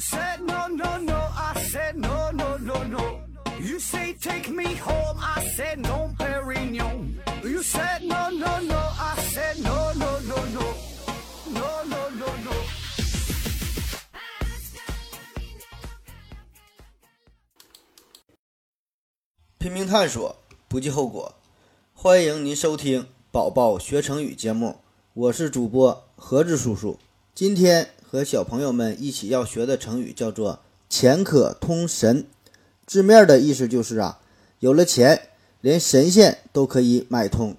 said no, no, no, I said no, no, no, no. You say take me home, I said no, Perignon. You said no, no, no, I said no, no, no, no. No, no, no, no. 拼命探索，不计后果。欢迎您收听《宝宝学成语》节目，我是主播何志叔叔。今天和小朋友们一起要学的成语叫做“钱可通神”。字面的意思就是啊，有了钱，连神仙都可以买通。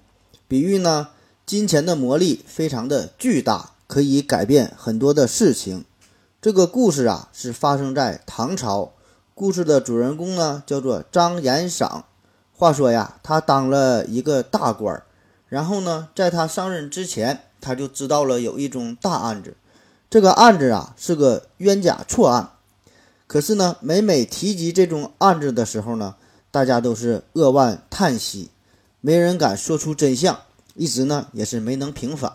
比喻呢，金钱的魔力非常的巨大，可以改变很多的事情。这个故事啊，是发生在唐朝。故事的主人公呢，叫做张延赏。话说呀，他当了一个大官儿，然后呢，在他上任之前，他就知道了有一宗大案子。这个案子啊，是个冤假错案。可是呢，每每提及这种案子的时候呢，大家都是扼腕叹息，没人敢说出真相，一直呢也是没能平反。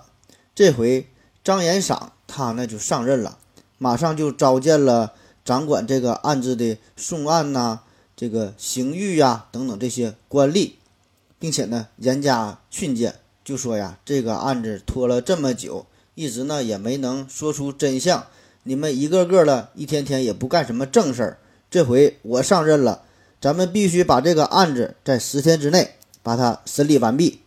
这回张延赏他呢就上任了，马上就召见了。掌管这个案子的送案呐，这个刑狱呀等等这些官吏，并且呢严加训诫，就说呀这个案子拖了这么久，一直呢也没能说出真相，你们一个个的一天天也不干什么正事儿。这回我上任了，咱们必须把这个案子在十天之内把它审理完毕。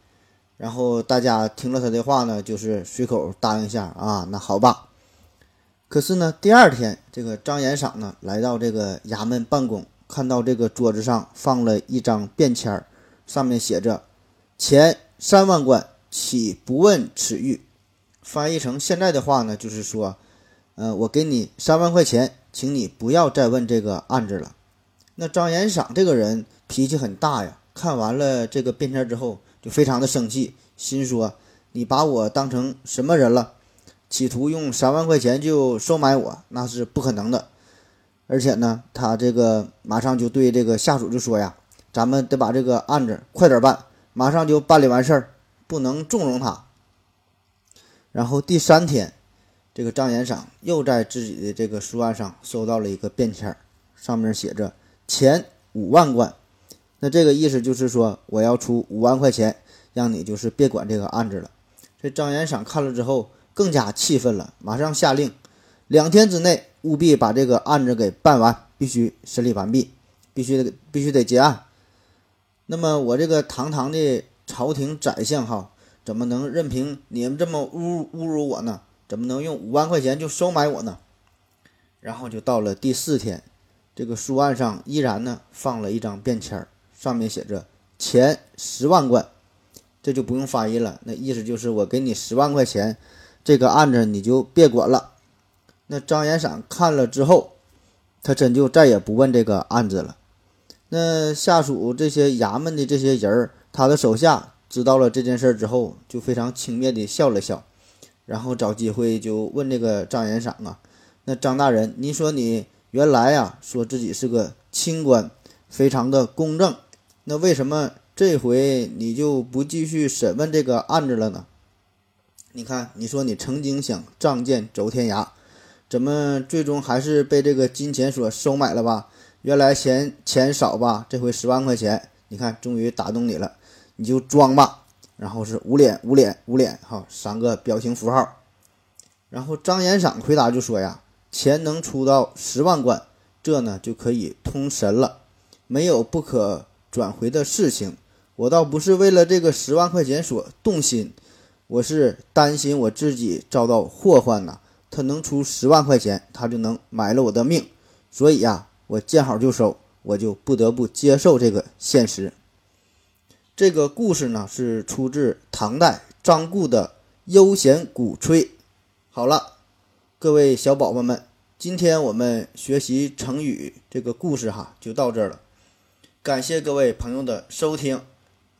然后大家听了他的话呢，就是随口答应下啊，那好吧。可是呢，第二天，这个张延赏呢来到这个衙门办公，看到这个桌子上放了一张便签儿，上面写着“钱三万贯，岂不问此狱”。翻译成现在的话呢，就是说，呃，我给你三万块钱，请你不要再问这个案子了。那张延赏这个人脾气很大呀，看完了这个便签之后，就非常的生气，心说：“你把我当成什么人了？”企图用三万块钱就收买我，那是不可能的。而且呢，他这个马上就对这个下属就说呀：“咱们得把这个案子快点办，马上就办理完事儿，不能纵容他。”然后第三天，这个张延赏又在自己的这个书案上收到了一个便签，上面写着“钱五万贯”。那这个意思就是说，我要出五万块钱，让你就是别管这个案子了。这张延赏看了之后。更加气愤了，马上下令，两天之内务必把这个案子给办完，必须审理完毕，必须得必须得结案。那么我这个堂堂的朝廷宰相哈，怎么能任凭你们这么侮侮辱我呢？怎么能用五万块钱就收买我呢？然后就到了第四天，这个书案上依然呢放了一张便签，上面写着钱十万贯，这就不用翻译了，那意思就是我给你十万块钱。这个案子你就别管了。那张延赏看了之后，他真就再也不问这个案子了。那下属这些衙门的这些人儿，他的手下知道了这件事儿之后，就非常轻蔑地笑了笑，然后找机会就问这个张延赏啊：“那张大人，您说你原来呀说自己是个清官，非常的公正，那为什么这回你就不继续审问这个案子了呢？”你看，你说你曾经想仗剑走天涯，怎么最终还是被这个金钱所收买了吧？原来嫌钱少吧，这回十万块钱，你看终于打动你了，你就装吧。然后是捂脸、捂脸、捂脸，哈，三个表情符号。然后张延赏回答就说呀：“钱能出到十万贯，这呢就可以通神了，没有不可转回的事情。我倒不是为了这个十万块钱所动心。”我是担心我自己遭到祸患呐，他能出十万块钱，他就能买了我的命，所以呀，我见好就收，我就不得不接受这个现实。这个故事呢是出自唐代张固的《悠闲鼓吹》。好了，各位小宝宝们，今天我们学习成语这个故事哈，就到这儿了。感谢各位朋友的收听，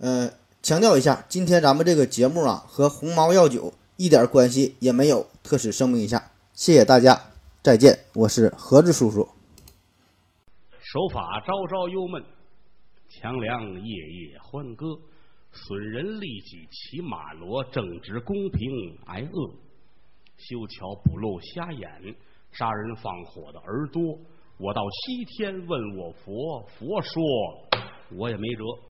嗯。强调一下，今天咱们这个节目啊，和鸿茅药酒一点关系也没有。特此声明一下，谢谢大家，再见，我是何志叔叔。手法招招忧闷，强梁夜夜欢歌。损人利己骑马骡，正直公平挨饿。修桥补路瞎眼，杀人放火的儿多。我到西天问我佛，佛说我也没辙。